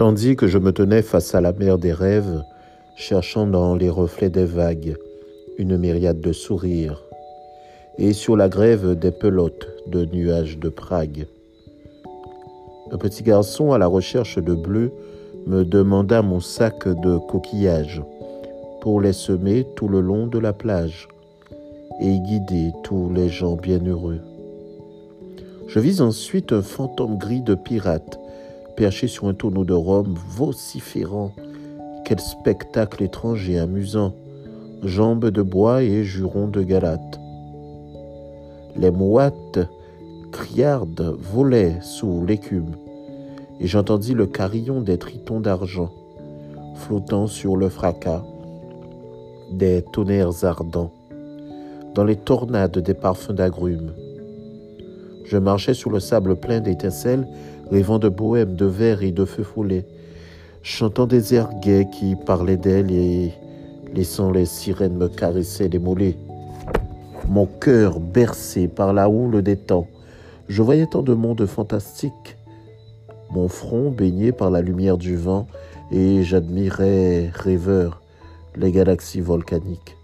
Tandis que je me tenais face à la mer des rêves, cherchant dans les reflets des vagues une myriade de sourires, et sur la grève des pelotes de nuages de Prague. Un petit garçon à la recherche de bleu me demanda mon sac de coquillages pour les semer tout le long de la plage et guider tous les gens bienheureux. Je vis ensuite un fantôme gris de pirate perché sur un tonneau de rhum vociférant. Quel spectacle étrange et amusant! Jambes de bois et jurons de Galate. Les mouattes criardes volaient sous l'écume, et j'entendis le carillon des tritons d'argent flottant sur le fracas des tonnerres ardents, dans les tornades des parfums d'agrumes. Je marchais sur le sable plein d'étincelles, rêvant de bohème, de verre et de feux follets, chantant des airs gais qui parlaient d'elle et laissant les sirènes me caresser les mollets. Mon cœur bercé par la houle des temps, je voyais tant de mondes fantastiques, mon front baigné par la lumière du vent, et j'admirais, rêveur, les galaxies volcaniques.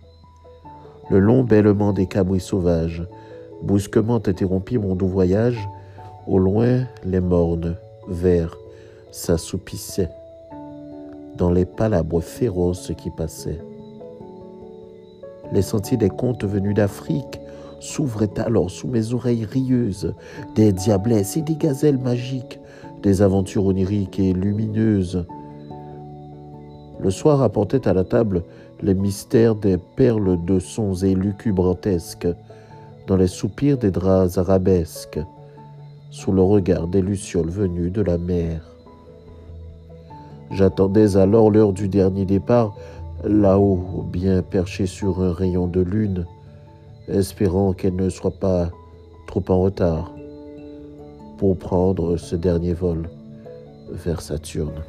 Le long bêlement des cabris sauvages brusquement interrompit mon doux voyage. Au loin, les mornes, verts, s'assoupissaient dans les palabres féroces qui passaient. Les sentiers des contes venus d'Afrique s'ouvraient alors sous mes oreilles rieuses, des diablesses et des gazelles magiques, des aventures oniriques et lumineuses. Le soir apportait à la table les mystères des perles de sons et lucubrantesques, dans les soupirs des draps arabesques, sous le regard des lucioles venues de la mer. J'attendais alors l'heure du dernier départ, là-haut, bien perché sur un rayon de lune, espérant qu'elle ne soit pas trop en retard pour prendre ce dernier vol vers Saturne.